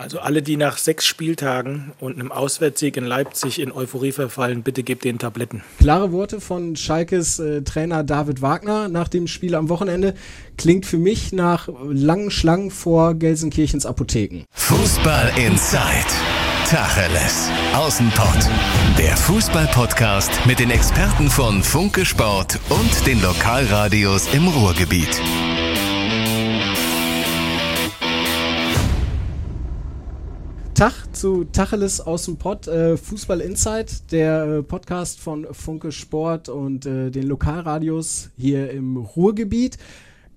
Also alle, die nach sechs Spieltagen und einem Auswärtssieg in Leipzig in Euphorie verfallen, bitte gebt den Tabletten. Klare Worte von Schalkes äh, Trainer David Wagner nach dem Spiel am Wochenende. Klingt für mich nach langen Schlangen vor Gelsenkirchens Apotheken. Fußball Inside. Tacheles. Außenpott. Der Fußball-Podcast mit den Experten von Funke Sport und den Lokalradios im Ruhrgebiet. Tag zu Tacheles aus dem Pott, äh, Fußball Insight, der äh, Podcast von Funke Sport und äh, den Lokalradios hier im Ruhrgebiet.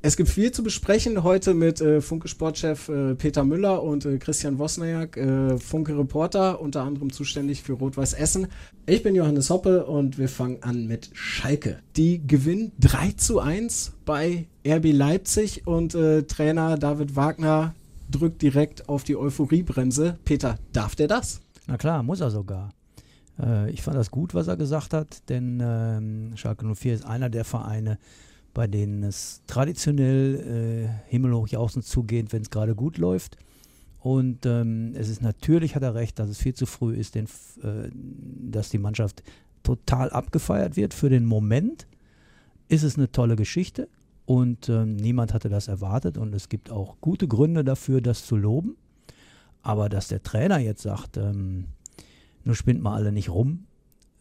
Es gibt viel zu besprechen heute mit äh, Funke Sportchef äh, Peter Müller und äh, Christian Wosniak, äh, Funke Reporter, unter anderem zuständig für Rot-Weiß Essen. Ich bin Johannes Hoppe und wir fangen an mit Schalke. Die gewinnen 3 zu 1 bei RB Leipzig und Trainer David Wagner drückt direkt auf die Euphoriebremse. Peter, darf der das? Na klar, muss er sogar. Äh, ich fand das gut, was er gesagt hat, denn ähm, Schalke 04 ist einer der Vereine, bei denen es traditionell äh, himmelhoch jauchzend zugeht, wenn es gerade gut läuft. Und ähm, es ist natürlich, hat er recht, dass es viel zu früh ist, denn, äh, dass die Mannschaft total abgefeiert wird. Für den Moment ist es eine tolle Geschichte. Und ähm, niemand hatte das erwartet und es gibt auch gute Gründe dafür, das zu loben. Aber dass der Trainer jetzt sagt, ähm, nur spinnt mal alle nicht rum,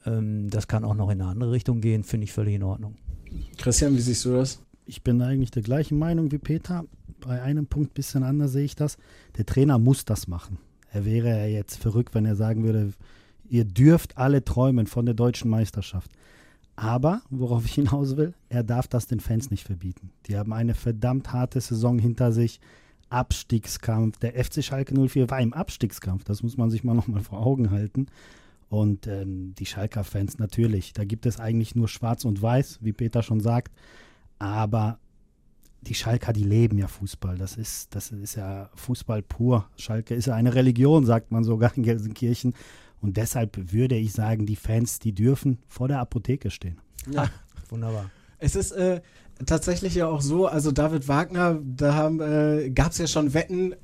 ähm, das kann auch noch in eine andere Richtung gehen, finde ich völlig in Ordnung. Christian, wie siehst du das? Ich bin eigentlich der gleichen Meinung wie Peter. Bei einem Punkt ein bisschen anders sehe ich das. Der Trainer muss das machen. Er wäre ja jetzt verrückt, wenn er sagen würde, ihr dürft alle träumen von der deutschen Meisterschaft. Aber, worauf ich hinaus will, er darf das den Fans nicht verbieten. Die haben eine verdammt harte Saison hinter sich. Abstiegskampf. Der FC Schalke 04 war im Abstiegskampf. Das muss man sich mal nochmal vor Augen halten. Und ähm, die Schalker-Fans natürlich. Da gibt es eigentlich nur Schwarz und Weiß, wie Peter schon sagt. Aber die Schalker, die leben ja Fußball. Das ist, das ist ja Fußball pur. Schalke ist ja eine Religion, sagt man sogar in Gelsenkirchen. Und deshalb würde ich sagen, die Fans, die dürfen vor der Apotheke stehen. Ja, wunderbar. Es ist äh, tatsächlich ja auch so, also David Wagner, da äh, gab es ja schon Wetten,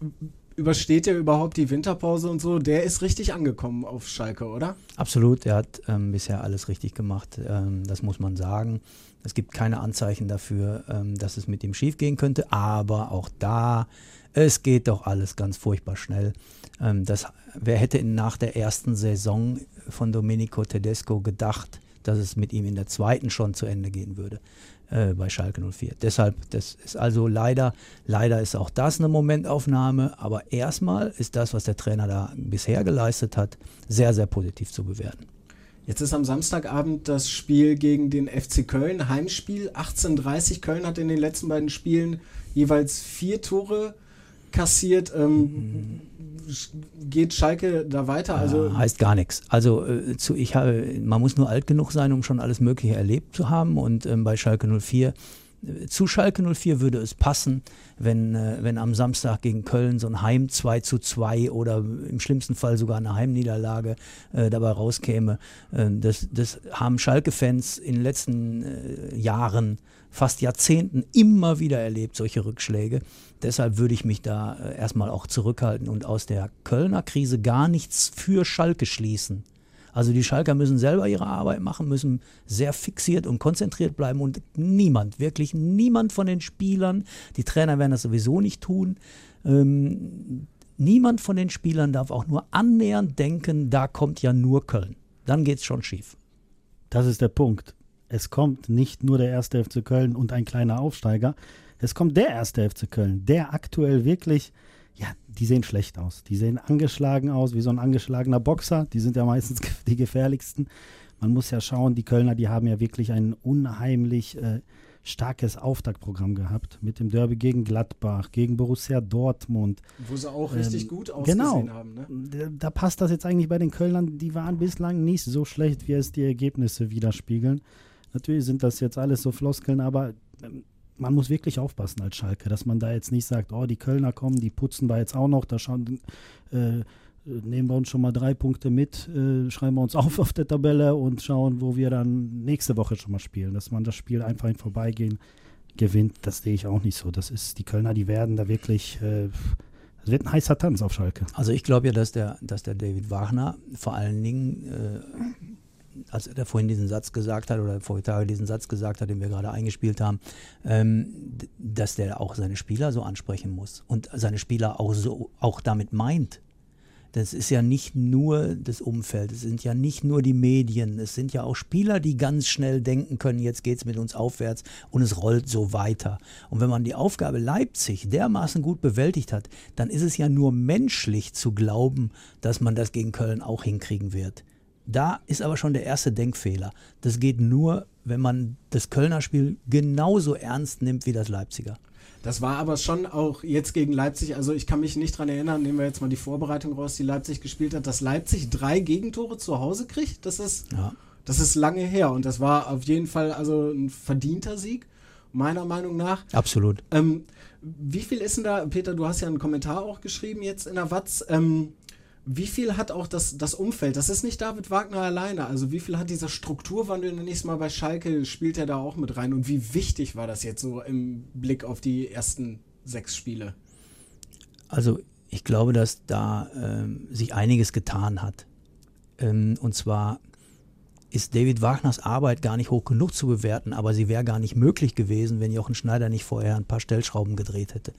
übersteht er überhaupt die Winterpause und so? Der ist richtig angekommen auf Schalke, oder? Absolut, er hat ähm, bisher alles richtig gemacht, ähm, das muss man sagen. Es gibt keine Anzeichen dafür, ähm, dass es mit ihm schiefgehen könnte, aber auch da, es geht doch alles ganz furchtbar schnell. Ähm, das, wer hätte nach der ersten Saison von Domenico Tedesco gedacht, dass es mit ihm in der zweiten schon zu Ende gehen würde äh, bei Schalke 04. Deshalb, das ist also leider, leider ist auch das eine Momentaufnahme, aber erstmal ist das, was der Trainer da bisher geleistet hat, sehr, sehr positiv zu bewerten. Jetzt ist am Samstagabend das Spiel gegen den FC Köln, Heimspiel. 18:30 Köln hat in den letzten beiden Spielen jeweils vier Tore kassiert. Ähm, geht Schalke da weiter? Also ja, heißt gar nichts. Also äh, zu, ich habe, man muss nur alt genug sein, um schon alles Mögliche erlebt zu haben. Und ähm, bei Schalke 04 äh, zu Schalke 04 würde es passen, wenn, äh, wenn am Samstag gegen Köln so ein Heim 2 zu 2 oder im schlimmsten Fall sogar eine Heimniederlage äh, dabei rauskäme. Äh, das, das haben Schalke-Fans in den letzten äh, Jahren fast Jahrzehnten immer wieder erlebt, solche Rückschläge. Deshalb würde ich mich da äh, erstmal auch zurückhalten und aus der Kölner Krise gar nichts für Schalke schließen. Also die Schalker müssen selber ihre Arbeit machen, müssen sehr fixiert und konzentriert bleiben und niemand, wirklich niemand von den Spielern, die Trainer werden das sowieso nicht tun, ähm, niemand von den Spielern darf auch nur annähernd denken, da kommt ja nur Köln. Dann geht es schon schief. Das ist der Punkt es kommt nicht nur der erste FC Köln und ein kleiner Aufsteiger, es kommt der erste FC Köln, der aktuell wirklich, ja, die sehen schlecht aus. Die sehen angeschlagen aus, wie so ein angeschlagener Boxer. Die sind ja meistens die gefährlichsten. Man muss ja schauen, die Kölner, die haben ja wirklich ein unheimlich äh, starkes Auftaktprogramm gehabt mit dem Derby gegen Gladbach, gegen Borussia Dortmund. Wo sie auch richtig ähm, gut ausgesehen genau, haben. Ne? Da, da passt das jetzt eigentlich bei den Kölnern. Die waren bislang nicht so schlecht, wie es die Ergebnisse widerspiegeln. Natürlich sind das jetzt alles so Floskeln, aber ähm, man muss wirklich aufpassen als Schalke, dass man da jetzt nicht sagt, oh, die Kölner kommen, die putzen wir jetzt auch noch, da schauen, äh, nehmen wir uns schon mal drei Punkte mit, äh, schreiben wir uns auf auf der Tabelle und schauen, wo wir dann nächste Woche schon mal spielen. Dass man das Spiel einfach im Vorbeigehen gewinnt, das sehe ich auch nicht so. Das ist, die Kölner, die werden da wirklich äh, Das wird ein heißer Tanz auf Schalke. Also ich glaube ja, dass der, dass der David Wagner vor allen Dingen, äh, als er vorhin diesen Satz gesagt hat oder vor Tage diesen Satz gesagt hat, den wir gerade eingespielt haben, ähm, dass der auch seine Spieler so ansprechen muss und seine Spieler auch so auch damit meint, das ist ja nicht nur das Umfeld, es sind ja nicht nur die Medien, es sind ja auch Spieler, die ganz schnell denken können, jetzt geht es mit uns aufwärts und es rollt so weiter. Und wenn man die Aufgabe Leipzig dermaßen gut bewältigt hat, dann ist es ja nur menschlich zu glauben, dass man das gegen Köln auch hinkriegen wird. Da ist aber schon der erste Denkfehler. Das geht nur, wenn man das Kölner Spiel genauso ernst nimmt wie das Leipziger. Das war aber schon auch jetzt gegen Leipzig, also ich kann mich nicht daran erinnern, nehmen wir jetzt mal die Vorbereitung raus, die Leipzig gespielt hat, dass Leipzig drei Gegentore zu Hause kriegt. Das ist, ja. das ist lange her und das war auf jeden Fall also ein verdienter Sieg, meiner Meinung nach. Absolut. Ähm, wie viel ist denn da, Peter, du hast ja einen Kommentar auch geschrieben jetzt in der Watz, ähm, wie viel hat auch das, das Umfeld? Das ist nicht David Wagner alleine. Also wie viel hat dieser Strukturwandel nächstes Mal bei Schalke, spielt er da auch mit rein? Und wie wichtig war das jetzt so im Blick auf die ersten sechs Spiele? Also ich glaube, dass da ähm, sich einiges getan hat. Ähm, und zwar ist David Wagners Arbeit gar nicht hoch genug zu bewerten, aber sie wäre gar nicht möglich gewesen, wenn Jochen Schneider nicht vorher ein paar Stellschrauben gedreht hätte.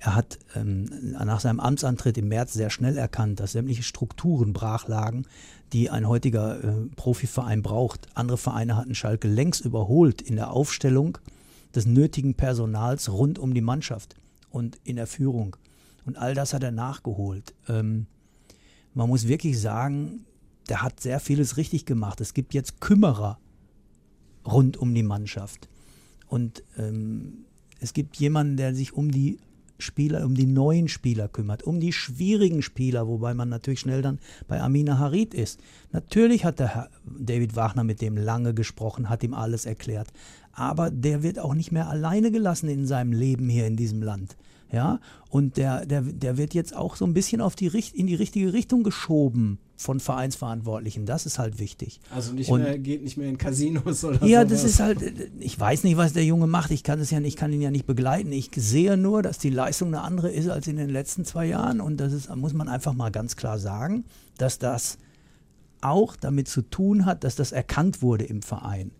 Er hat ähm, nach seinem Amtsantritt im März sehr schnell erkannt, dass sämtliche Strukturen brach lagen, die ein heutiger äh, Profiverein braucht. Andere Vereine hatten Schalke längst überholt in der Aufstellung des nötigen Personals rund um die Mannschaft und in der Führung. Und all das hat er nachgeholt. Ähm, man muss wirklich sagen, der hat sehr vieles richtig gemacht. Es gibt jetzt Kümmerer rund um die Mannschaft. Und ähm, es gibt jemanden, der sich um die Spieler, um die neuen Spieler kümmert, um die schwierigen Spieler, wobei man natürlich schnell dann bei Amina Harid ist. Natürlich hat der Herr David Wagner mit dem lange gesprochen, hat ihm alles erklärt. Aber der wird auch nicht mehr alleine gelassen in seinem Leben hier in diesem Land. Ja, und der, der, der wird jetzt auch so ein bisschen auf die, in die richtige Richtung geschoben von Vereinsverantwortlichen. Das ist halt wichtig. Also nicht und, mehr, geht nicht mehr in Casinos oder Ja, sowas. das ist halt, ich weiß nicht, was der Junge macht. Ich kann es ja nicht, ich kann ihn ja nicht begleiten. Ich sehe nur, dass die Leistung eine andere ist als in den letzten zwei Jahren. Und das ist, muss man einfach mal ganz klar sagen, dass das auch damit zu tun hat, dass das erkannt wurde im Verein.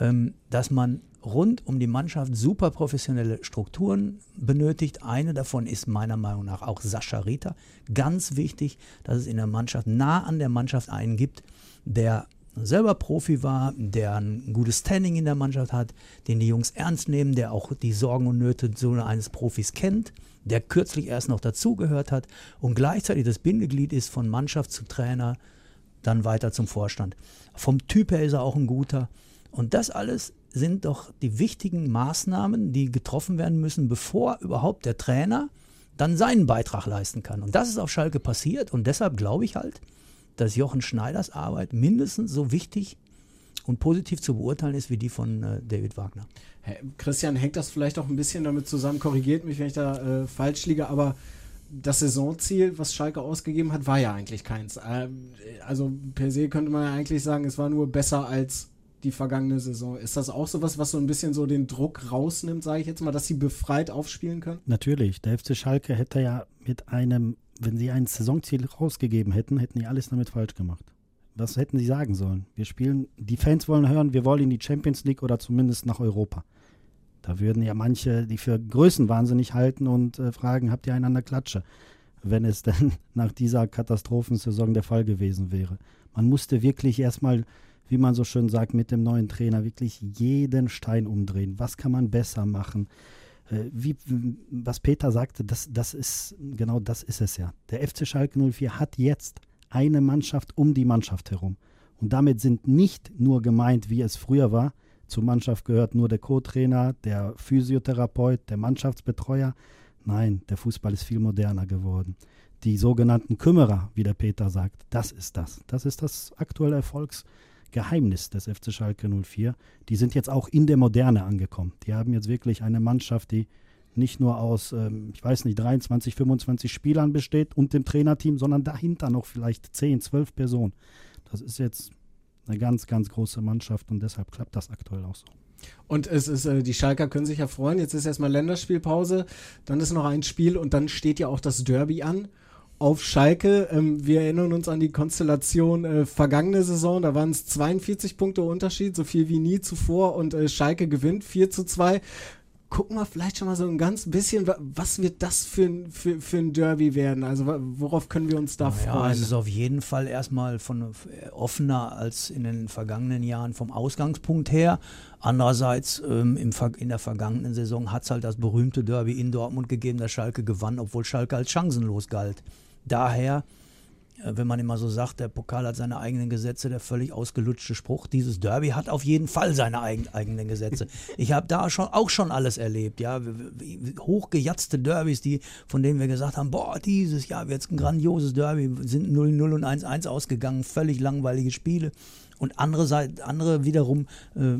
Ähm, dass man rund um die Mannschaft super professionelle Strukturen benötigt. Eine davon ist meiner Meinung nach auch Sascha Rita. Ganz wichtig, dass es in der Mannschaft nah an der Mannschaft einen gibt, der selber Profi war, der ein gutes Standing in der Mannschaft hat, den die Jungs ernst nehmen, der auch die Sorgen und Nöte so eines Profis kennt, der kürzlich erst noch dazugehört hat und gleichzeitig das Bindeglied ist von Mannschaft zu Trainer, dann weiter zum Vorstand. Vom Typ her ist er auch ein guter. Und das alles sind doch die wichtigen Maßnahmen, die getroffen werden müssen, bevor überhaupt der Trainer dann seinen Beitrag leisten kann. Und das ist auf Schalke passiert. Und deshalb glaube ich halt, dass Jochen Schneiders Arbeit mindestens so wichtig und positiv zu beurteilen ist wie die von äh, David Wagner. Hey, Christian, hängt das vielleicht auch ein bisschen damit zusammen, korrigiert mich, wenn ich da äh, falsch liege, aber das Saisonziel, was Schalke ausgegeben hat, war ja eigentlich keins. Ähm, also per se könnte man ja eigentlich sagen, es war nur besser als die vergangene Saison. Ist das auch sowas, was so ein bisschen so den Druck rausnimmt, sage ich jetzt mal, dass sie befreit aufspielen können? Natürlich. Der FC Schalke hätte ja mit einem, wenn sie ein Saisonziel rausgegeben hätten, hätten die alles damit falsch gemacht. Was hätten sie sagen sollen? Wir spielen, die Fans wollen hören, wir wollen in die Champions League oder zumindest nach Europa. Da würden ja manche die für größenwahnsinnig halten und äh, fragen, habt ihr einander Klatsche? Wenn es denn nach dieser Katastrophensaison der Fall gewesen wäre. Man musste wirklich erstmal wie man so schön sagt, mit dem neuen Trainer wirklich jeden Stein umdrehen. Was kann man besser machen? Äh, wie, was Peter sagte, das, das ist, genau das ist es ja. Der FC Schalke 04 hat jetzt eine Mannschaft um die Mannschaft herum. Und damit sind nicht nur gemeint, wie es früher war, zur Mannschaft gehört nur der Co-Trainer, der Physiotherapeut, der Mannschaftsbetreuer. Nein, der Fußball ist viel moderner geworden. Die sogenannten Kümmerer, wie der Peter sagt, das ist das. Das ist das aktuelle Erfolgs- Geheimnis des FC Schalke 04. Die sind jetzt auch in der Moderne angekommen. Die haben jetzt wirklich eine Mannschaft, die nicht nur aus, ähm, ich weiß nicht, 23, 25 Spielern besteht und dem Trainerteam, sondern dahinter noch vielleicht 10, 12 Personen. Das ist jetzt eine ganz, ganz große Mannschaft und deshalb klappt das aktuell auch so. Und es ist, äh, die Schalker können sich ja freuen. Jetzt ist erstmal Länderspielpause, dann ist noch ein Spiel und dann steht ja auch das Derby an auf Schalke. Ähm, wir erinnern uns an die Konstellation äh, vergangene Saison. Da waren es 42 Punkte Unterschied, so viel wie nie zuvor. Und äh, Schalke gewinnt 4 zu 2 gucken wir vielleicht schon mal so ein ganz bisschen, was wird das für ein, für, für ein Derby werden? Also worauf können wir uns da naja, freuen? Es ist auf jeden Fall erstmal von äh, offener als in den vergangenen Jahren vom Ausgangspunkt her. Andererseits ähm, im, in der vergangenen Saison hat es halt das berühmte Derby in Dortmund gegeben, das Schalke gewann, obwohl Schalke als chancenlos galt. Daher äh, wenn man immer so sagt, der Pokal hat seine eigenen Gesetze, der völlig ausgelutschte Spruch, dieses Derby hat auf jeden Fall seine eigen, eigenen Gesetze. Ich habe da schon, auch schon alles erlebt, ja, hochgejatzte Derbys, die, von denen wir gesagt haben, boah, dieses Jahr wird es ein grandioses Derby, sind 0-0 und 1-1 ausgegangen, völlig langweilige Spiele. Und andere, Seite, andere wiederum, äh,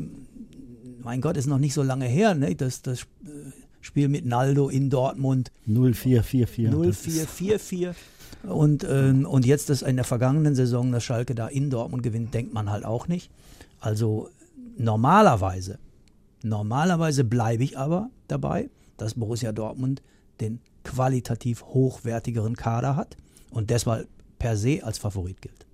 mein Gott, ist noch nicht so lange her, ne? das, das äh, Spiel mit Naldo in Dortmund. 0-4-4-4. 0-4-4-4. Und, ähm, und jetzt das in der vergangenen Saison, dass Schalke da in Dortmund gewinnt, denkt man halt auch nicht. Also normalerweise, normalerweise bleibe ich aber dabei, dass Borussia Dortmund den qualitativ hochwertigeren Kader hat und deshalb per se als Favorit gilt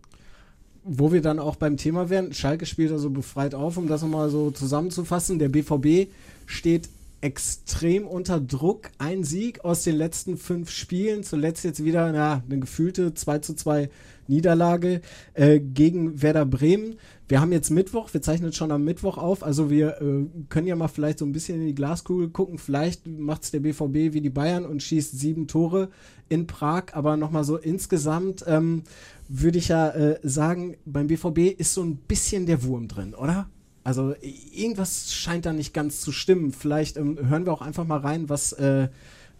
wo wir dann auch beim Thema wären, Schalke spielt also befreit auf, um das nochmal so zusammenzufassen. Der BVB steht extrem unter Druck. Ein Sieg aus den letzten fünf Spielen. Zuletzt jetzt wieder na, eine gefühlte 2 zu 2 Niederlage äh, gegen Werder Bremen. Wir haben jetzt Mittwoch, wir zeichnen schon am Mittwoch auf. Also wir äh, können ja mal vielleicht so ein bisschen in die Glaskugel gucken. Vielleicht macht es der BVB wie die Bayern und schießt sieben Tore in Prag. Aber nochmal so insgesamt ähm, würde ich ja äh, sagen, beim BVB ist so ein bisschen der Wurm drin, oder? Also irgendwas scheint da nicht ganz zu stimmen. Vielleicht ähm, hören wir auch einfach mal rein, was, äh,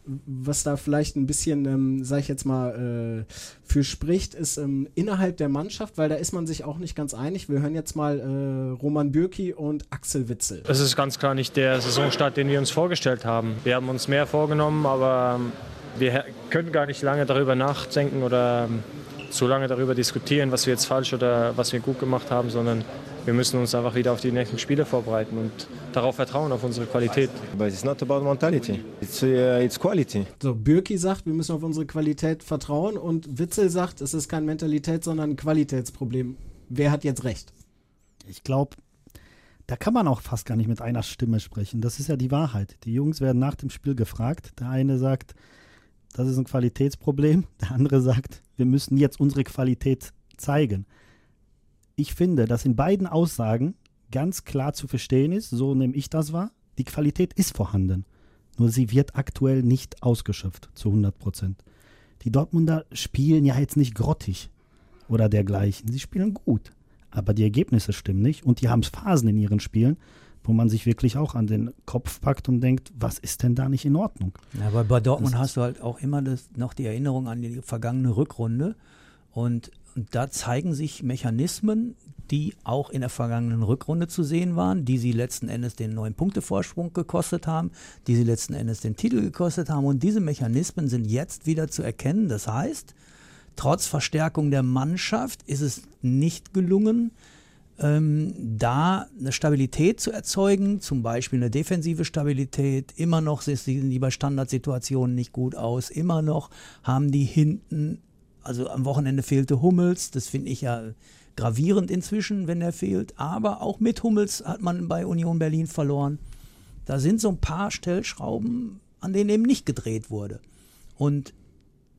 was da vielleicht ein bisschen, ähm, sag ich jetzt mal, äh, für spricht, ist ähm, innerhalb der Mannschaft, weil da ist man sich auch nicht ganz einig. Wir hören jetzt mal äh, Roman Bürki und Axel Witzel. Es ist ganz klar nicht der Saisonstart, den wir uns vorgestellt haben. Wir haben uns mehr vorgenommen, aber ähm, wir können gar nicht lange darüber nachdenken oder ähm, zu lange darüber diskutieren, was wir jetzt falsch oder was wir gut gemacht haben, sondern wir müssen uns einfach wieder auf die nächsten Spiele vorbereiten und darauf vertrauen, auf unsere Qualität. But it's not about mentality, it's, uh, it's quality. So, Bürki sagt, wir müssen auf unsere Qualität vertrauen und Witzel sagt, es ist kein Mentalität, sondern ein Qualitätsproblem. Wer hat jetzt recht? Ich glaube, da kann man auch fast gar nicht mit einer Stimme sprechen. Das ist ja die Wahrheit. Die Jungs werden nach dem Spiel gefragt. Der eine sagt, das ist ein Qualitätsproblem. Der andere sagt, wir müssen jetzt unsere Qualität zeigen ich finde, dass in beiden Aussagen ganz klar zu verstehen ist, so nehme ich das wahr, die Qualität ist vorhanden. Nur sie wird aktuell nicht ausgeschöpft zu 100 Prozent. Die Dortmunder spielen ja jetzt nicht grottig oder dergleichen. Sie spielen gut. Aber die Ergebnisse stimmen nicht und die haben Phasen in ihren Spielen, wo man sich wirklich auch an den Kopf packt und denkt, was ist denn da nicht in Ordnung? Ja, aber bei Dortmund das hast du halt auch immer das, noch die Erinnerung an die vergangene Rückrunde. Und und da zeigen sich Mechanismen, die auch in der vergangenen Rückrunde zu sehen waren, die sie letzten Endes den neuen Punktevorsprung gekostet haben, die sie letzten Endes den Titel gekostet haben. Und diese Mechanismen sind jetzt wieder zu erkennen. Das heißt, trotz Verstärkung der Mannschaft ist es nicht gelungen, ähm, da eine Stabilität zu erzeugen, zum Beispiel eine defensive Stabilität. Immer noch sehen die bei Standardsituationen nicht gut aus. Immer noch haben die hinten also am Wochenende fehlte Hummels, das finde ich ja gravierend inzwischen, wenn er fehlt. Aber auch mit Hummels hat man bei Union Berlin verloren. Da sind so ein paar Stellschrauben, an denen eben nicht gedreht wurde. Und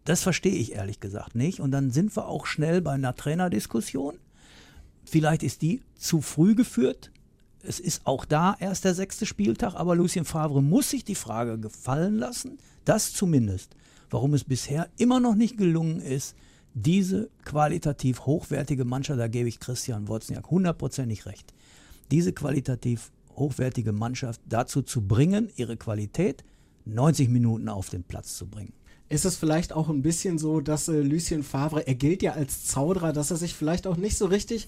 das verstehe ich ehrlich gesagt nicht. Und dann sind wir auch schnell bei einer Trainerdiskussion. Vielleicht ist die zu früh geführt. Es ist auch da erst der sechste Spieltag, aber Lucien Favre muss sich die Frage gefallen lassen, das zumindest warum es bisher immer noch nicht gelungen ist, diese qualitativ hochwertige Mannschaft, da gebe ich Christian Wozniak hundertprozentig recht, diese qualitativ hochwertige Mannschaft dazu zu bringen, ihre Qualität 90 Minuten auf den Platz zu bringen. Ist es vielleicht auch ein bisschen so, dass äh, Lucien Favre, er gilt ja als Zauderer, dass er sich vielleicht auch nicht so richtig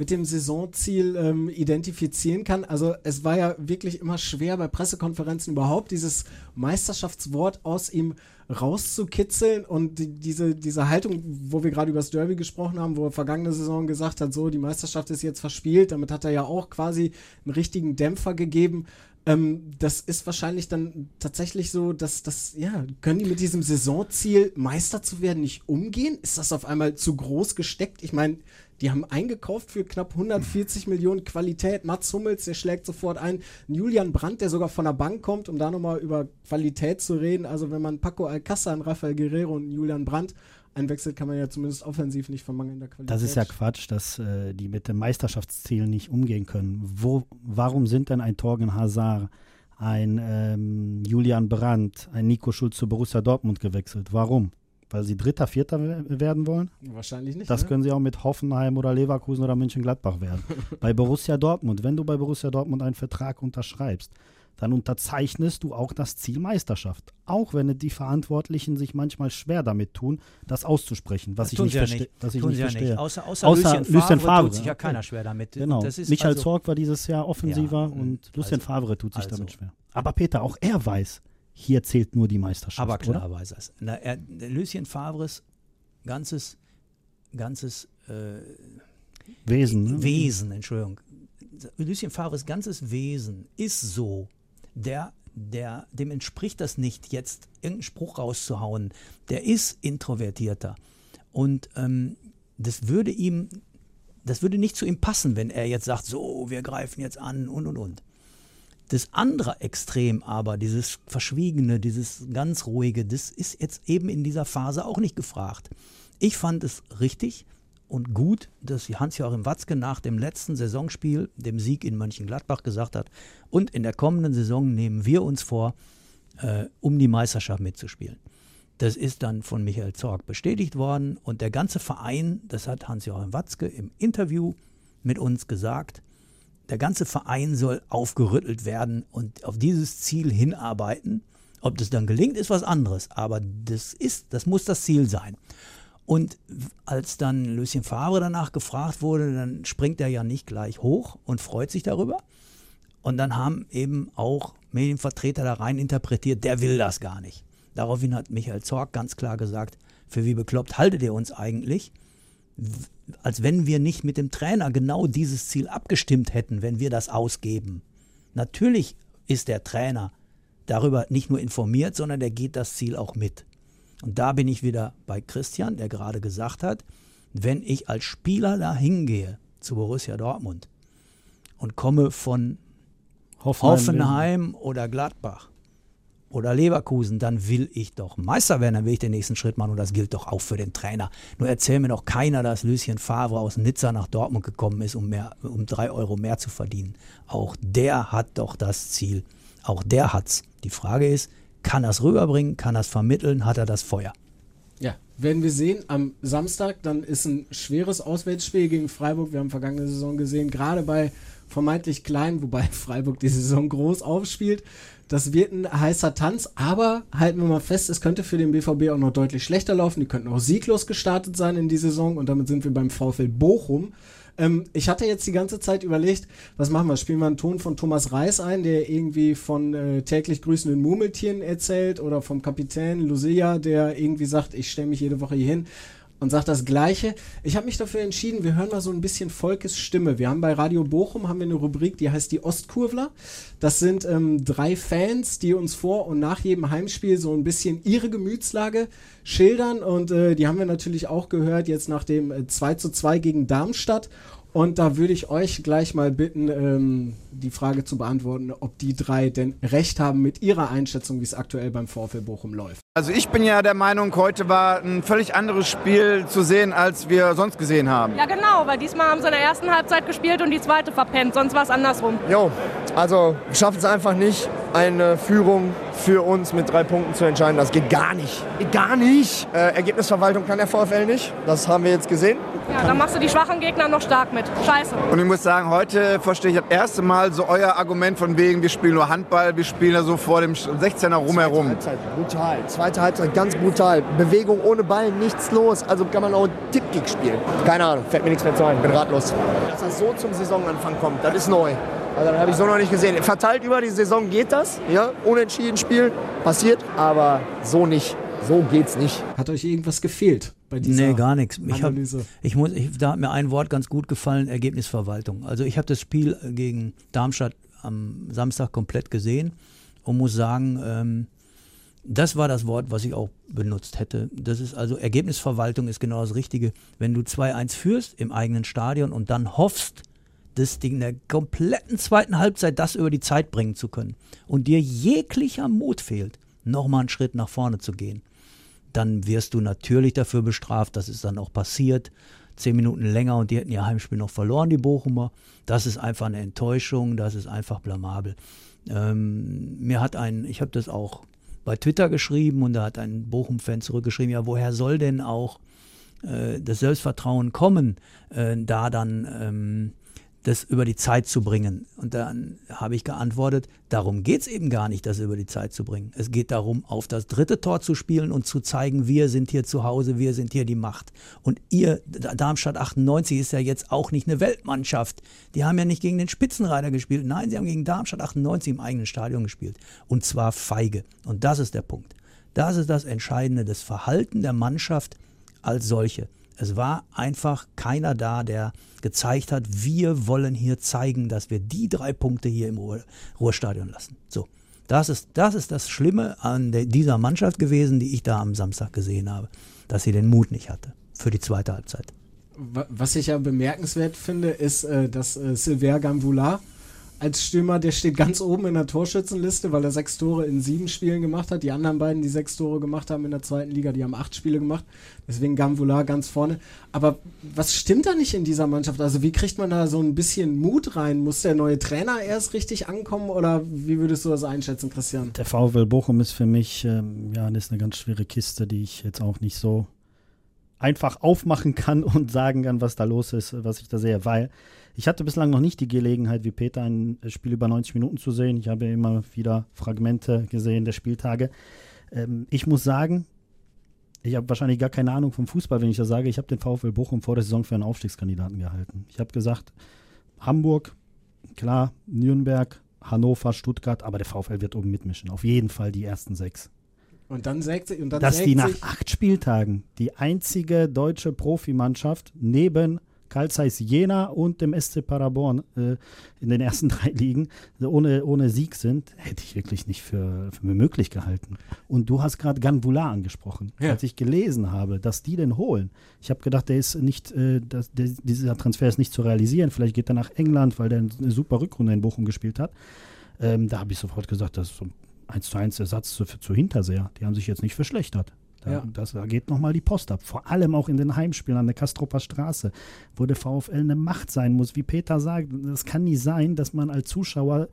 mit dem Saisonziel ähm, identifizieren kann. Also es war ja wirklich immer schwer bei Pressekonferenzen überhaupt dieses Meisterschaftswort aus ihm rauszukitzeln und die, diese, diese Haltung, wo wir gerade über das Derby gesprochen haben, wo er vergangene Saison gesagt hat, so die Meisterschaft ist jetzt verspielt, damit hat er ja auch quasi einen richtigen Dämpfer gegeben. Ähm, das ist wahrscheinlich dann tatsächlich so, dass das, ja, können die mit diesem Saisonziel Meister zu werden nicht umgehen? Ist das auf einmal zu groß gesteckt? Ich meine, die haben eingekauft für knapp 140 Millionen Qualität. Mats Hummels, der schlägt sofort ein. Julian Brandt, der sogar von der Bank kommt, um da nochmal über Qualität zu reden. Also wenn man Paco Alcázar, Rafael Guerrero und Julian Brandt einwechselt, kann man ja zumindest offensiv nicht von mangelnder Qualität. Das ist ja Quatsch, dass äh, die mit dem Meisterschaftsziel nicht umgehen können. Wo, warum sind denn ein Torgen Hazard, ein ähm, Julian Brandt, ein Nico Schulz zu Borussia Dortmund gewechselt? Warum? Weil sie Dritter, Vierter werden wollen? Wahrscheinlich nicht. Das ne? können sie auch mit Hoffenheim oder Leverkusen oder München-Gladbach werden. bei Borussia Dortmund, wenn du bei Borussia Dortmund einen Vertrag unterschreibst, dann unterzeichnest du auch das Ziel Meisterschaft. Auch wenn die Verantwortlichen sich manchmal schwer damit tun, das auszusprechen, was Das ich nicht, ja verste was ich nicht sie ja verstehe. nicht. Außer, außer, Außer Lucien, Favre, Favre, tut sich ja okay. keiner schwer damit. Genau. Michael also, Zorc war dieses Jahr offensiver Ja, und Lucien also- Favre tut sich also- damit schwer. Aber Peter, auch er weiß, hier zählt nur die Meisterschaft. Aber klar weiß es. Na, er, Lucien Favres ganzes, ganzes äh, Wesen. Ne? Wesen, Entschuldigung. Lucien Favres ganzes Wesen ist so. Der, der, dem entspricht das nicht, jetzt irgendeinen Spruch rauszuhauen. Der ist introvertierter. Und ähm, das würde ihm, das würde nicht zu ihm passen, wenn er jetzt sagt, so, wir greifen jetzt an und und und. Das andere Extrem aber, dieses Verschwiegene, dieses ganz Ruhige, das ist jetzt eben in dieser Phase auch nicht gefragt. Ich fand es richtig und gut, dass Hans-Joachim Watzke nach dem letzten Saisonspiel, dem Sieg in Mönchengladbach, gesagt hat, und in der kommenden Saison nehmen wir uns vor, äh, um die Meisterschaft mitzuspielen. Das ist dann von Michael Zorg bestätigt worden und der ganze Verein, das hat Hans-Joachim Watzke im Interview mit uns gesagt, der ganze Verein soll aufgerüttelt werden und auf dieses Ziel hinarbeiten. Ob das dann gelingt, ist was anderes, aber das ist, das muss das Ziel sein. Und als dann Lucien Favre danach gefragt wurde, dann springt er ja nicht gleich hoch und freut sich darüber. Und dann haben eben auch Medienvertreter da rein interpretiert, der will das gar nicht. Daraufhin hat Michael Zorg ganz klar gesagt, für wie bekloppt haltet ihr uns eigentlich? Als wenn wir nicht mit dem Trainer genau dieses Ziel abgestimmt hätten, wenn wir das ausgeben. Natürlich ist der Trainer darüber nicht nur informiert, sondern der geht das Ziel auch mit. Und da bin ich wieder bei Christian, der gerade gesagt hat, wenn ich als Spieler da hingehe zu Borussia Dortmund und komme von Hoffenheim oder Gladbach oder Leverkusen, dann will ich doch Meister werden, dann will ich den nächsten Schritt machen und das gilt doch auch für den Trainer. Nur erzähl mir doch keiner, dass Lucien Favre aus Nizza nach Dortmund gekommen ist, um, mehr, um drei Euro mehr zu verdienen. Auch der hat doch das Ziel. Auch der hat's. Die Frage ist, kann er rüberbringen, kann er vermitteln, hat er das Feuer? Ja, werden wir sehen am Samstag. Dann ist ein schweres Auswärtsspiel gegen Freiburg. Wir haben vergangene Saison gesehen, gerade bei vermeintlich klein, wobei Freiburg die Saison groß aufspielt. Das wird ein heißer Tanz, aber halten wir mal fest, es könnte für den BVB auch noch deutlich schlechter laufen. Die könnten auch sieglos gestartet sein in die Saison und damit sind wir beim VfL Bochum. Ähm, ich hatte jetzt die ganze Zeit überlegt, was machen wir? Spielen wir einen Ton von Thomas Reis ein, der irgendwie von äh, täglich grüßenden Murmeltieren erzählt oder vom Kapitän Lucia, der irgendwie sagt, ich stelle mich jede Woche hier hin und sagt das Gleiche. Ich habe mich dafür entschieden, wir hören mal so ein bisschen Volkes Stimme. Wir haben bei Radio Bochum haben wir eine Rubrik, die heißt die Ostkurvler. Das sind ähm, drei Fans, die uns vor und nach jedem Heimspiel so ein bisschen ihre Gemütslage schildern. Und äh, die haben wir natürlich auch gehört jetzt nach dem äh, 2 zu 2 gegen Darmstadt. Und da würde ich euch gleich mal bitten, ähm, die Frage zu beantworten, ob die drei denn recht haben mit ihrer Einschätzung, wie es aktuell beim VfL Bochum läuft. Also ich bin ja der Meinung, heute war ein völlig anderes Spiel zu sehen, als wir sonst gesehen haben. Ja, genau, weil diesmal haben sie in der ersten Halbzeit gespielt und die zweite verpennt, sonst war es andersrum. Jo, also wir schaffen es einfach nicht, eine Führung für uns mit drei Punkten zu entscheiden. Das geht gar nicht. Geht gar nicht. Äh, Ergebnisverwaltung kann der VfL nicht. Das haben wir jetzt gesehen. Ja, dann machst du die schwachen Gegner noch stark mit. Scheiße. Und ich muss sagen, heute verstehe ich das erste Mal so euer Argument von wegen, wir spielen nur Handball, wir spielen da so vor dem 16er rumherum. Halbzeit, brutal. Zweite Halbzeit, ganz brutal. Bewegung ohne Ball, nichts los. Also kann man auch Tippkick spielen. Keine Ahnung, fällt mir nichts mehr zu ein. Bin ratlos. Dass das so zum Saisonanfang kommt, das ist neu. Also, das habe ich so noch nicht gesehen. Verteilt über die Saison geht das, ja, unentschieden Spiel, passiert, aber so nicht. So geht's nicht. Hat euch irgendwas gefehlt bei dieser Nee, gar nichts. Ich hab, ich muss, ich, da hat mir ein Wort ganz gut gefallen, Ergebnisverwaltung. Also ich habe das Spiel gegen Darmstadt am Samstag komplett gesehen und muss sagen, ähm, das war das Wort, was ich auch benutzt hätte. Das ist also Ergebnisverwaltung ist genau das Richtige. Wenn du 2-1 führst im eigenen Stadion und dann hoffst, das Ding in der kompletten zweiten Halbzeit das über die Zeit bringen zu können und dir jeglicher Mut fehlt, nochmal einen Schritt nach vorne zu gehen, dann wirst du natürlich dafür bestraft. Das ist dann auch passiert. Zehn Minuten länger und die hätten ihr Heimspiel noch verloren, die Bochumer. Das ist einfach eine Enttäuschung, das ist einfach blamabel. Ähm, mir hat ein, ich habe das auch bei Twitter geschrieben und da hat ein Bochum-Fan zurückgeschrieben, ja, woher soll denn auch äh, das Selbstvertrauen kommen, äh, da dann ähm, das über die Zeit zu bringen. Und dann habe ich geantwortet, darum geht es eben gar nicht, das über die Zeit zu bringen. Es geht darum, auf das dritte Tor zu spielen und zu zeigen, wir sind hier zu Hause, wir sind hier die Macht. Und ihr, Darmstadt 98 ist ja jetzt auch nicht eine Weltmannschaft. Die haben ja nicht gegen den Spitzenreiter gespielt. Nein, sie haben gegen Darmstadt 98 im eigenen Stadion gespielt. Und zwar feige. Und das ist der Punkt. Das ist das Entscheidende, das Verhalten der Mannschaft als solche. Es war einfach keiner da, der gezeigt hat, wir wollen hier zeigen, dass wir die drei Punkte hier im Ruhr, Ruhrstadion lassen. So, das ist, das ist das Schlimme an dieser Mannschaft gewesen, die ich da am Samstag gesehen habe, dass sie den Mut nicht hatte für die zweite Halbzeit. Wa- Was ich ja bemerkenswert finde, ist, äh, dass äh, Sylvain Gamboula als Stürmer, der steht ganz oben in der Torschützenliste, weil er sechs Tore in sieben Spielen gemacht hat. Die anderen beiden, die sechs Tore gemacht haben in der zweiten Liga, die haben acht Spiele gemacht. Deswegen Gamboula ganz vorne. Aber was stimmt da nicht in dieser Mannschaft? Also wie kriegt man da so ein bisschen Mut rein? Muss der neue Trainer erst richtig ankommen oder wie würdest du das einschätzen, Christian? Der VfL Bochum ist für mich, ähm, ja, das ist eine ganz schwere Kiste, die ich jetzt auch nicht so einfach aufmachen kann und sagen kann, was da los ist, was ich da sehe, weil ich hatte bislang noch nicht die Gelegenheit, wie Peter ein Spiel über 90 Minuten zu sehen. Ich habe immer wieder Fragmente gesehen der Spieltage. Ähm, ich muss sagen, ich habe wahrscheinlich gar keine Ahnung vom Fußball, wenn ich das sage. Ich habe den VfL Bochum vor der Saison für einen Aufstiegskandidaten gehalten. Ich habe gesagt, Hamburg, klar, Nürnberg, Hannover, Stuttgart, aber der VfL wird oben mitmischen. Auf jeden Fall die ersten sechs. Und dann sägt sich und dann Dass die nach acht Spieltagen die einzige deutsche Profimannschaft neben Carl Zeiss Jena und dem SC Paderborn äh, in den ersten drei Ligen ohne, ohne Sieg sind, hätte ich wirklich nicht für, für möglich gehalten. Und du hast gerade Ganvula angesprochen. Ja. Als ich gelesen habe, dass die den holen, ich habe gedacht, der ist nicht, äh, dass der, dieser Transfer ist nicht zu realisieren. Vielleicht geht er nach England, weil der eine super Rückrunde in Bochum gespielt hat. Ähm, da habe ich sofort gesagt, das ist so ein 1 zu 1 Ersatz zu, zu Hinterseher. Die haben sich jetzt nicht verschlechtert. Da, Ja. das, da geht nochmal die Post ab. Vor allem auch in den Heimspielen an der Kastropper Straße, wo der VfL eine Macht sein muss. Wie Peter sagt, das kann nicht sein, dass man als Zuschauer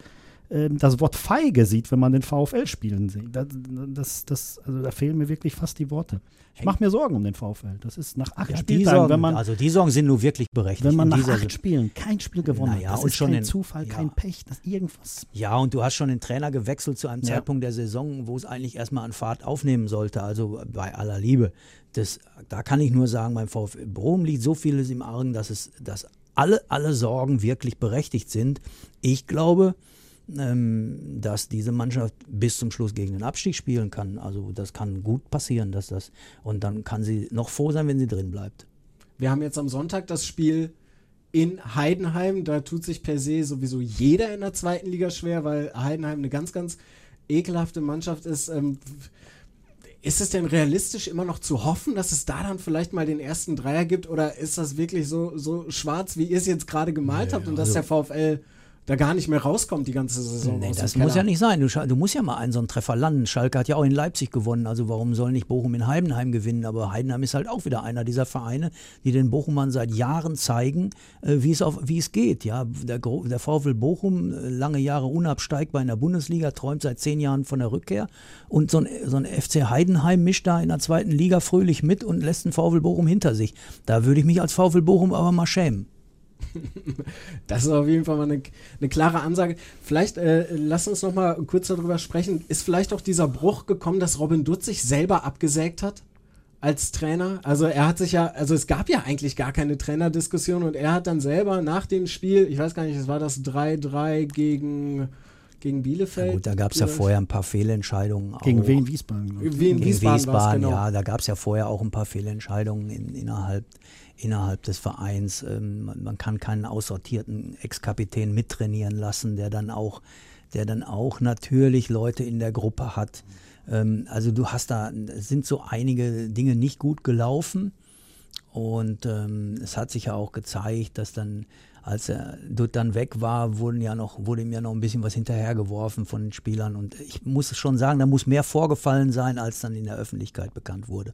das Wort feige sieht, wenn man den VfL spielen sieht. Das, das, das, also da fehlen mir wirklich fast die Worte. Ich mache mir Sorgen um den VfL. Das ist nach acht Ja, Spieltagen, Sorgen, wenn man, also die Sorgen sind nur wirklich berechtigt. wenn man nach acht. Spielen kein Spiel gewonnen Naja, hat. Das und ist schon kein in- Zufall, ja. kein Pech, das irgendwas. Ja, und du hast schon den Trainer gewechselt zu einem Ja. Zeitpunkt der Saison, wo es eigentlich erstmal an Fahrt aufnehmen sollte. Also bei aller Liebe. Das, da kann ich nur sagen, beim VfL Bochum liegt so vieles im Argen, dass es, dass alle, alle Sorgen wirklich berechtigt sind. Ich glaube, ähm, dass diese Mannschaft bis zum Schluss gegen den Abstieg spielen kann. Also das kann gut passieren, dass das und dann kann sie noch froh sein, wenn sie drin bleibt. Wir haben jetzt am Sonntag das Spiel in Heidenheim. Da tut sich per se sowieso jeder in der zweiten Liga schwer, weil Heidenheim eine ganz, ganz ekelhafte Mannschaft ist. Ähm, ist es denn realistisch immer noch zu hoffen, dass es da dann vielleicht mal den ersten Dreier gibt? Oder ist das wirklich so, so schwarz, wie ihr es jetzt gerade gemalt Nee, habt und dass also- der VfL da gar nicht mehr rauskommt die ganze Saison. Nee, das muss ja nicht sein. Du, du musst ja mal einen so einen Treffer landen. Schalke hat ja auch in Leipzig gewonnen. Also warum soll nicht Bochum in Heidenheim gewinnen? Aber Heidenheim ist halt auch wieder einer dieser Vereine, die den Bochumern seit Jahren zeigen, äh, wie es auf, wie es geht. Ja, der, der VfL Bochum, äh, lange Jahre unabsteigbar in der Bundesliga, träumt seit zehn Jahren von der Rückkehr. Und so ein, so ein FC Heidenheim mischt da in der zweiten Liga fröhlich mit und lässt den VfL Bochum hinter sich. Da würde ich mich als VfL Bochum aber mal schämen. Das ist auf jeden Fall mal eine, eine klare Ansage. Vielleicht äh, lass uns noch mal kurz darüber sprechen. Ist vielleicht auch dieser Bruch gekommen, dass Robin Dutz sich selber abgesägt hat als Trainer? Also er hat sich ja, also es gab ja eigentlich gar keine Trainerdiskussion und er hat dann selber nach dem Spiel, ich weiß gar nicht, es war das 3-3 gegen, gegen Bielefeld. Ja, gut, da gab es ja vorher ein paar Fehlentscheidungen. Gegen auch. Wien Wiesbaden, glaube ich. Wien, Gegen Wiesbaden, Wiesbaden, genau. ja, da gab es ja vorher auch ein paar Fehlentscheidungen in, innerhalb, innerhalb des Vereins. Ähm, man, kann keinen aussortierten Ex-Kapitän mittrainieren lassen, der dann auch, der dann auch natürlich Leute in der Gruppe hat. Ähm, also du hast da, sind so einige Dinge nicht gut gelaufen. Und ähm, es hat sich ja auch gezeigt, dass dann, als er dort dann weg war, wurden ja noch, wurde ihm ja noch ein bisschen was hinterhergeworfen von den Spielern. Und ich muss schon sagen, da muss mehr vorgefallen sein, als dann in der Öffentlichkeit bekannt wurde.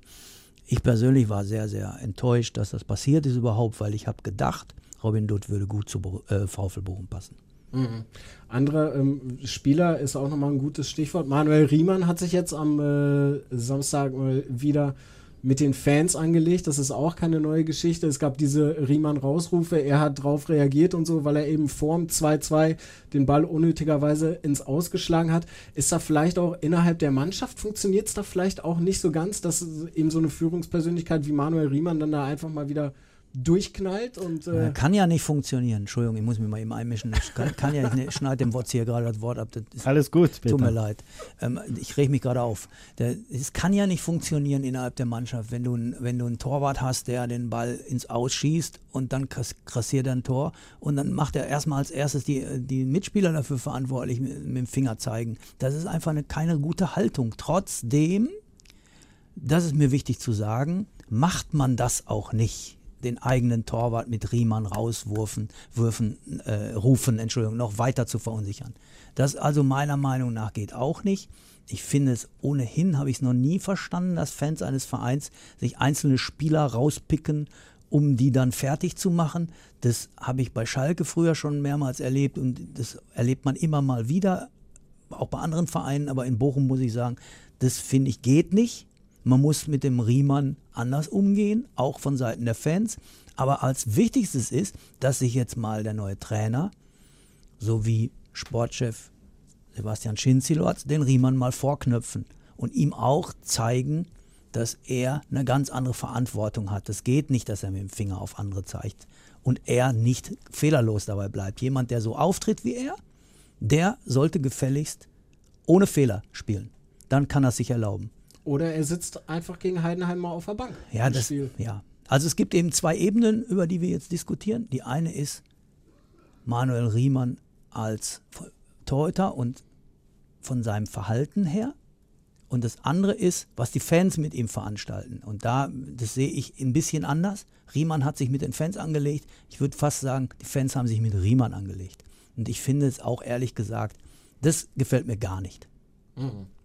Ich persönlich war sehr, sehr enttäuscht, dass das passiert ist überhaupt, weil ich habe gedacht, Robin Dutt würde gut zu äh, VfL Bochum passen. Mhm. Andere ähm, Spieler ist auch nochmal ein gutes Stichwort. Manuel Riemann hat sich jetzt am äh, Samstag mal wieder mit den Fans angelegt. Das ist auch keine neue Geschichte. Es gab diese Riemann-Rausrufe. Er hat drauf reagiert und so, weil er eben vorm 2-2 den Ball unnötigerweise ins Ausgeschlagen hat. Ist da vielleicht auch innerhalb der Mannschaft, funktioniert es da vielleicht auch nicht so ganz, dass eben so eine Führungspersönlichkeit wie Manuel Riemann dann da einfach mal wieder durchknallt und äh, Ja, kann ja nicht funktionieren. Entschuldigung, ich muss mich mal eben einmischen. Ich kann, kann ja, ich schneide dem Wotz hier gerade das Wort ab. Das ist, Alles gut, Tut Peter. mir leid. Ähm, ich reg mich gerade auf. Es kann ja nicht funktionieren innerhalb der Mannschaft, wenn du, ein- wenn du einen Torwart hast, der den Ball ins Aus schießt und dann kass- kassiert er ein Tor und dann macht er erstmal als erstes die, die Mitspieler dafür verantwortlich mit, mit dem Finger zeigen. Das ist einfach eine, keine gute Haltung. Trotzdem, das ist mir wichtig zu sagen, macht man das auch nicht den eigenen Torwart mit Riemann rauswurfen, würfen, äh, rufen, Entschuldigung, noch weiter zu verunsichern. Das also meiner Meinung nach geht auch nicht. Ich finde es ohnehin, habe ich es noch nie verstanden, dass Fans eines Vereins sich einzelne Spieler rauspicken, um die dann fertig zu machen. Das habe ich bei Schalke früher schon mehrmals erlebt und das erlebt man immer mal wieder, auch bei anderen Vereinen, aber in Bochum muss ich sagen, das finde ich geht nicht. Man muss mit dem Riemann anders umgehen, auch von Seiten der Fans. Aber als wichtigstes ist, dass sich jetzt mal der neue Trainer sowie Sportchef Sebastian Schinzilotz den Riemann mal vorknöpfen und ihm auch zeigen, dass er eine ganz andere Verantwortung hat. Es geht nicht, dass er mit dem Finger auf andere zeigt und er nicht fehlerlos dabei bleibt. Jemand, der so auftritt wie er, der sollte gefälligst ohne Fehler spielen. Dann kann er es sich erlauben. Oder er sitzt einfach gegen Heidenheim mal auf der Bank. Ja, das, Spiel. ja. Also es gibt eben zwei Ebenen, über die wir jetzt diskutieren. Die eine ist Manuel Riemann als Torhüter und von seinem Verhalten her. Und das andere ist, was die Fans mit ihm veranstalten. Und da, das sehe ich ein bisschen anders. Riemann hat sich mit den Fans angelegt. Ich würde fast sagen, die Fans haben sich mit Riemann angelegt. Und ich finde es auch ehrlich gesagt, das gefällt mir gar nicht.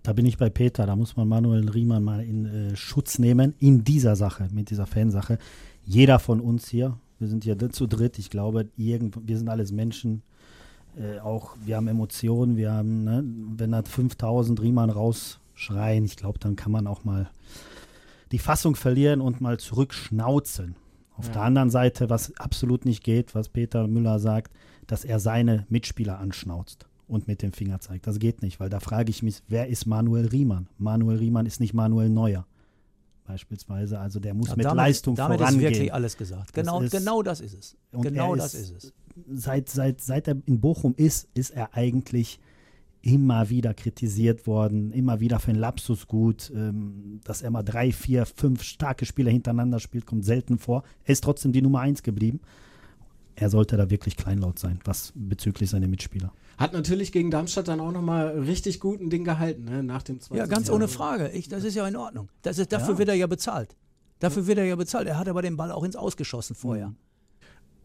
Da bin ich bei Peter, da muss man Manuel Riemann mal in äh, Schutz nehmen, in dieser Sache, mit dieser Fansache. Jeder von uns hier, wir sind hier zu dritt, ich glaube, irgend, wir sind alles Menschen, äh, auch wir haben Emotionen, wir haben, ne, wenn da 5000 Riemann rausschreien, ich glaube, dann kann man auch mal die Fassung verlieren und mal zurückschnauzen. Auf Ja. der anderen Seite, was absolut nicht geht, was Peter Müller sagt, dass er seine Mitspieler anschnauzt und mit dem Finger zeigt. Das geht nicht, weil da frage ich mich, wer ist Manuel Riemann? Manuel Riemann ist nicht Manuel Neuer. Beispielsweise, also der muss Ja, mit damit, Leistung damit vorangehen. ist wirklich alles gesagt. Genau Das ist- genau das ist es. Genau das ist es. Seit, seit, seit er in Bochum ist, ist er eigentlich immer wieder kritisiert worden, immer wieder für einen Lapsus gut, ähm, dass er mal drei, vier, fünf starke Spiele hintereinander spielt, kommt selten vor. Er ist trotzdem die Nummer eins geblieben. Er sollte da wirklich kleinlaut sein, was bezüglich seiner Mitspieler. Hat natürlich gegen Darmstadt dann auch nochmal richtig gut ein Ding gehalten, ne? nach dem zweiten Ja, ganz Tor. ohne Frage. Ich, das ist ja in Ordnung. Das ist, dafür Ja. wird er ja bezahlt. Dafür wird er ja bezahlt. Er hat aber den Ball auch ins Ausgeschossen vorher.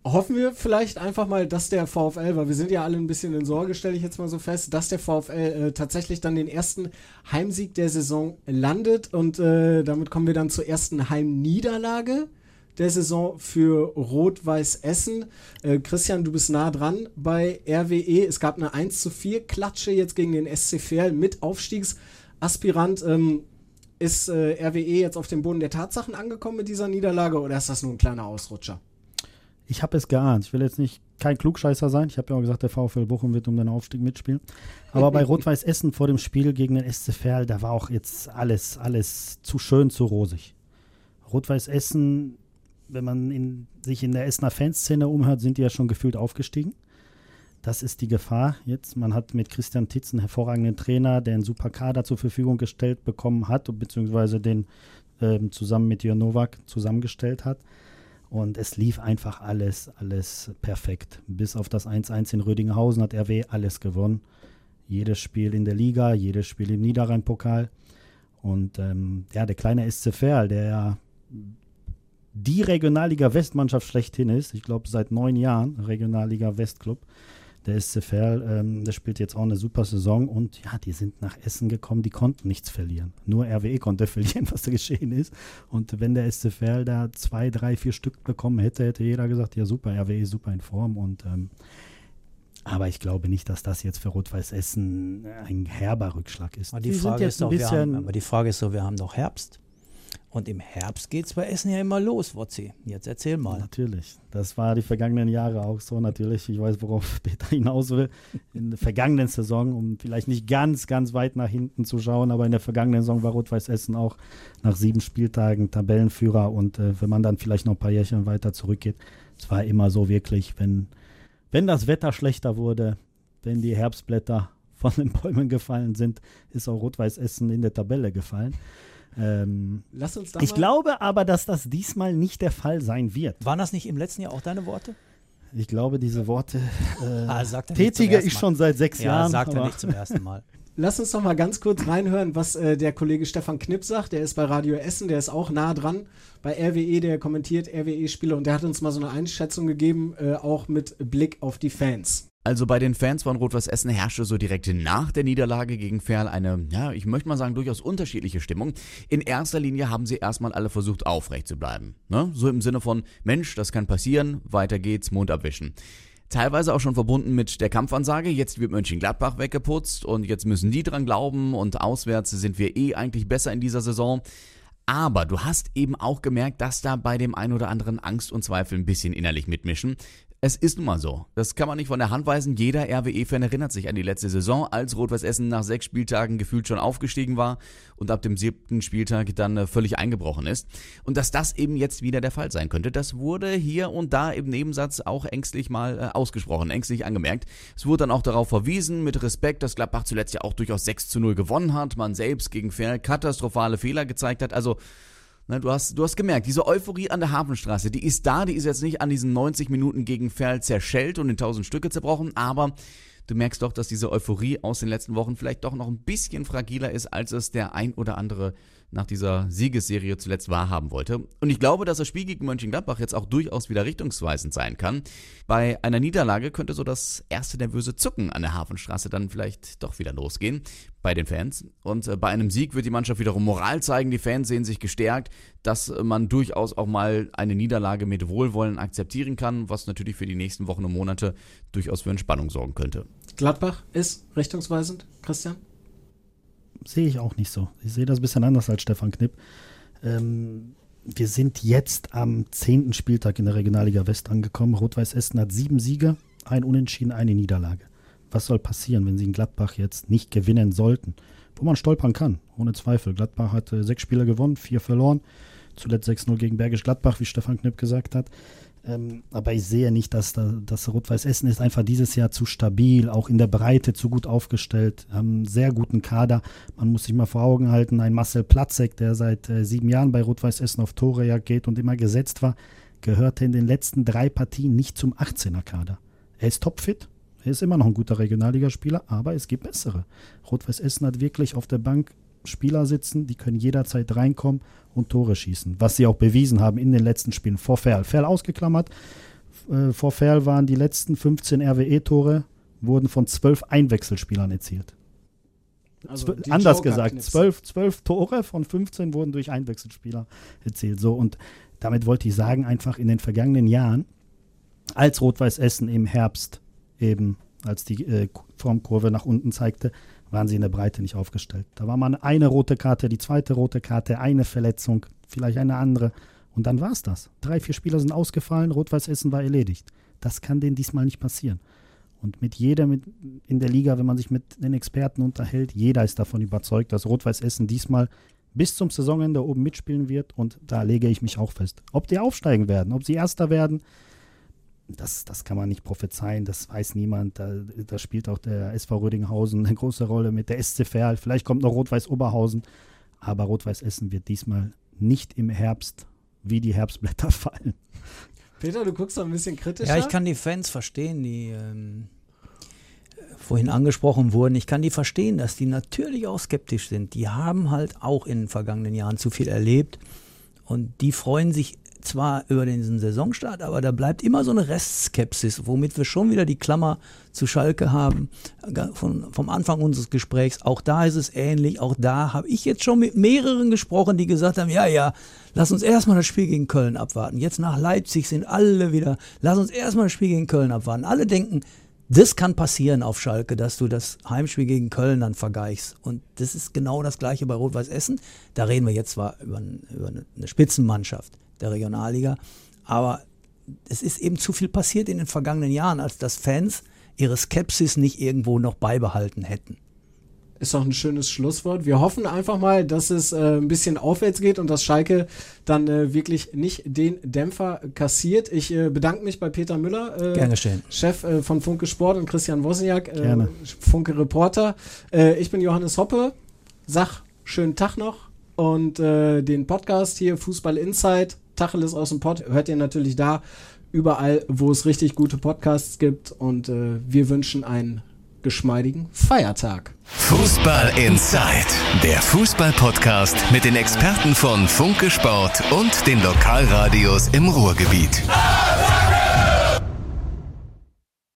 hoffen wir vielleicht einfach mal, dass der VfL, weil wir sind ja alle ein bisschen in Sorge, stelle ich jetzt mal so fest, dass der VfL äh, tatsächlich dann den ersten Heimsieg der Saison landet und äh, damit kommen wir dann zur ersten Heimniederlage der Saison für Rot-Weiß Essen. Äh, Christian, du bist nah dran bei RWE. Es gab eine 1 zu 4 Klatsche jetzt gegen den SC Verl mit Aufstiegsaspirant. Ähm, ist äh, RWE jetzt auf dem Boden der Tatsachen angekommen mit dieser Niederlage oder ist das nur ein kleiner Ausrutscher? Ich habe es geahnt. Ich will jetzt nicht kein Klugscheißer sein. Ich habe ja auch gesagt, der VfL Bochum wird um den Aufstieg mitspielen. Aber bei Rot-Weiß Essen vor dem Spiel gegen den SC Verl, da war auch jetzt alles, alles zu schön, zu rosig. Rot-Weiß Essen, wenn man in, sich in der Essener Fanszene umhört, sind die ja schon gefühlt aufgestiegen. Das ist die Gefahr jetzt. Man hat mit Christian Titz einen hervorragenden Trainer, der einen super Kader zur Verfügung gestellt bekommen hat, beziehungsweise den ähm, zusammen mit Jörn Nowak zusammengestellt hat. Und es lief einfach alles, alles perfekt. Bis auf das 1-1 in Rödinghausen hat RW alles gewonnen. Jedes Spiel in der Liga, jedes Spiel im Niederrhein-Pokal. Und ähm, ja, der kleine SC Verl, der ja die Regionalliga Westmannschaft schlechthin ist, ich glaube seit neun Jahren Regionalliga Westclub, der SC Verl, ähm, der spielt jetzt auch eine super Saison und ja, die sind nach Essen gekommen, die konnten nichts verlieren. Nur RWE konnte verlieren, was da geschehen ist. Und wenn der SC Verl da zwei, drei, vier Stück bekommen hätte, hätte jeder gesagt, ja super, RWE ist super in Form und ähm, aber ich glaube nicht, dass das jetzt für Rot-Weiß Essen ein herber Rückschlag ist. Aber die, Frage ist, doch, haben, aber die Frage ist so, wir haben doch Herbst. Und im Herbst geht es bei Essen ja immer los, Wotzi. Jetzt erzähl mal. Natürlich. Das war die vergangenen Jahre auch so. Natürlich, ich weiß, worauf Peter hinaus will. In der vergangenen Saison, um vielleicht nicht ganz, ganz weit nach hinten zu schauen, aber in der vergangenen Saison war Rot-Weiß Essen auch nach sieben Spieltagen Tabellenführer. Und äh, wenn man dann vielleicht noch ein paar Jährchen weiter zurückgeht, es war immer so wirklich, wenn, wenn das Wetter schlechter wurde, wenn die Herbstblätter von den Bäumen gefallen sind, ist auch Rot-Weiß Essen in der Tabelle gefallen. Ähm, Lass uns da ich glaube aber, dass das diesmal nicht der Fall sein wird. Waren das nicht im letzten Jahr auch deine Worte? Ich glaube, diese Worte äh, ah, tätige ich schon seit sechs ja, Jahren. sagt er nicht zum ersten Mal. Lass uns noch mal ganz kurz reinhören, was äh, der Kollege Stefan Knipp sagt. Der ist bei Radio Essen, der ist auch nah dran bei RWE, der kommentiert RWE-Spiele und der hat uns mal so eine Einschätzung gegeben, äh, auch mit Blick auf die Fans. Also bei den Fans von Rot-Weiß Essen herrschte so direkt nach der Niederlage gegen Ferl eine, ja, ich möchte mal sagen, durchaus unterschiedliche Stimmung. In erster Linie haben sie erstmal alle versucht, aufrecht zu bleiben. Ne? So im Sinne von, Mensch, das kann passieren, weiter geht's, Mund abwischen. Teilweise auch schon verbunden mit der Kampfansage, jetzt wird Mönchengladbach weggeputzt und jetzt müssen die dran glauben und auswärts sind wir eh eigentlich besser in dieser Saison. Aber du hast eben auch gemerkt, dass da bei dem einen oder anderen Angst und Zweifel ein bisschen innerlich mitmischen. Es ist nun mal so. Das kann man nicht von der Hand weisen. Jeder RWE-Fan erinnert sich an die letzte Saison, als Rot-Weiß Essen nach sechs Spieltagen gefühlt schon aufgestiegen war und ab dem siebten Spieltag dann äh, völlig eingebrochen ist. Und dass das eben jetzt wieder der Fall sein könnte, das wurde hier und da im Nebensatz auch ängstlich mal äh, ausgesprochen, ängstlich angemerkt. Es wurde dann auch darauf verwiesen, mit Respekt, dass Gladbach zuletzt ja auch durchaus 6 zu 0 gewonnen hat, man selbst gegen Fair katastrophale Fehler gezeigt hat. Also Ne, du, hast, du hast gemerkt, diese Euphorie an der Hafenstraße, die ist da, die ist jetzt nicht an diesen 90 Minuten gegen Ferl zerschellt und in tausend Stücke zerbrochen, aber du merkst doch, dass diese Euphorie aus den letzten Wochen vielleicht doch noch ein bisschen fragiler ist, als es der ein oder andere nach dieser Siegesserie zuletzt wahrhaben wollte. Und ich glaube, dass das Spiel gegen Mönchengladbach jetzt auch durchaus wieder richtungsweisend sein kann. Bei einer Niederlage könnte so das erste nervöse Zucken an der Hafenstraße dann vielleicht doch wieder losgehen bei den Fans. Und äh, bei einem Sieg wird die Mannschaft wiederum Moral zeigen. Die Fans sehen sich gestärkt, dass man durchaus auch mal eine Niederlage mit Wohlwollen akzeptieren kann, was natürlich für die nächsten Wochen und Monate durchaus für Entspannung sorgen könnte. Gladbach ist richtungsweisend, Christian? Sehe ich auch nicht so. Ich sehe das ein bisschen anders als Stefan Knipp. Ähm, wir sind jetzt am zehnten Spieltag in der Regionalliga West angekommen. Rot-Weiß Essen hat sieben Siege, ein Unentschieden, eine Niederlage. Was soll passieren, wenn sie in Gladbach jetzt nicht gewinnen sollten? Wo man stolpern kann, ohne Zweifel. Gladbach hat äh, sechs Spiele gewonnen, vier verloren. Zuletzt 6-0 gegen Bergisch Gladbach, wie Stefan Knipp gesagt hat. Ähm, aber ich sehe nicht, dass da, das Rot-Weiß Essen ist einfach dieses Jahr zu stabil, auch in der Breite zu gut aufgestellt, haben einen sehr guten Kader. Man muss sich mal vor Augen halten, ein Marcel Platzek, der seit äh, sieben Jahren bei Rot-Weiß Essen auf Tore ja geht und immer gesetzt war, gehörte in den letzten drei Partien nicht zum 18er-Kader. Er ist topfit, er ist immer noch ein guter Regionalligaspieler, aber es gibt bessere. Rot-Weiß Essen hat wirklich auf der Bank Spieler sitzen, die können jederzeit reinkommen und Tore schießen. Was sie auch bewiesen haben in den letzten Spielen vor Ferl. Ferl ausgeklammert, äh, vor Ferl waren die letzten 15 RWE-Tore wurden von zwölf Einwechselspielern erzielt. Also anders gesagt, zwölf, zwölf Tore von 15 wurden durch Einwechselspieler erzielt. So, und damit wollte ich sagen, einfach in den vergangenen Jahren, als Rot-Weiß Essen im Herbst eben, als die äh, Formkurve nach unten zeigte, waren sie in der Breite nicht aufgestellt. Da war mal eine rote Karte, die zweite rote Karte, eine Verletzung, vielleicht eine andere. Und dann war es das. Drei, vier Spieler sind ausgefallen, Rot-Weiß Essen war erledigt. Das kann denen diesmal nicht passieren. Und mit jeder mit in der Liga, wenn man sich mit den Experten unterhält, jeder ist davon überzeugt, dass Rot-Weiß Essen diesmal bis zum Saisonende oben mitspielen wird. Und da lege ich mich auch fest. Ob die aufsteigen werden, ob sie Erster werden, das, das kann man nicht prophezeien, das weiß niemand. Da, da spielt auch der SV Rödinghausen eine große Rolle mit der SC Verl. Vielleicht kommt noch Rot-Weiß Oberhausen. Aber Rot-Weiß Essen wird diesmal nicht im Herbst wie die Herbstblätter fallen. Peter, du guckst doch ein bisschen kritischer. Ja, ich kann die Fans verstehen, die ähm, vorhin angesprochen wurden. Ich kann die verstehen, dass die natürlich auch skeptisch sind. Die haben halt auch in den vergangenen Jahren zu viel erlebt und die freuen sich zwar über den Saisonstart, aber da bleibt immer so eine Restskepsis, womit wir schon wieder die Klammer zu Schalke haben, von, vom Anfang unseres Gesprächs. Auch da ist es ähnlich. Auch da habe ich jetzt schon mit mehreren gesprochen, die gesagt haben, ja, ja, lass uns erstmal das Spiel gegen Köln abwarten. Jetzt nach Leipzig sind alle wieder, lass uns erstmal das Spiel gegen Köln abwarten. Alle denken, das kann passieren auf Schalke, dass du das Heimspiel gegen Köln dann vergleichst. Und das ist genau das gleiche bei Rot-Weiß Essen. Da reden wir jetzt zwar über, über eine Spitzenmannschaft der Regionalliga, aber es ist eben zu viel passiert in den vergangenen Jahren, als dass Fans ihre Skepsis nicht irgendwo noch beibehalten hätten. Ist doch ein schönes Schlusswort. Wir hoffen einfach mal, dass es äh, ein bisschen aufwärts geht und dass Schalke dann äh, wirklich nicht den Dämpfer kassiert. Ich äh, bedanke mich bei Peter Müller, äh, Gern geschehen. Chef äh, von Funke Sport und Christian Wozniak, äh, Gerne. Funke Reporter. Ich bin Johannes Hoppe. Sag schönen Tag noch und den Podcast hier Fußball Insight, Tacheles aus dem Pod, hört ihr natürlich da überall, wo es richtig gute Podcasts gibt und äh, wir wünschen einen geschmeidigen Feiertag. Fußball Inside, der Fußball-Podcast mit den Experten von Funke Sport und den Lokalradios im Ruhrgebiet.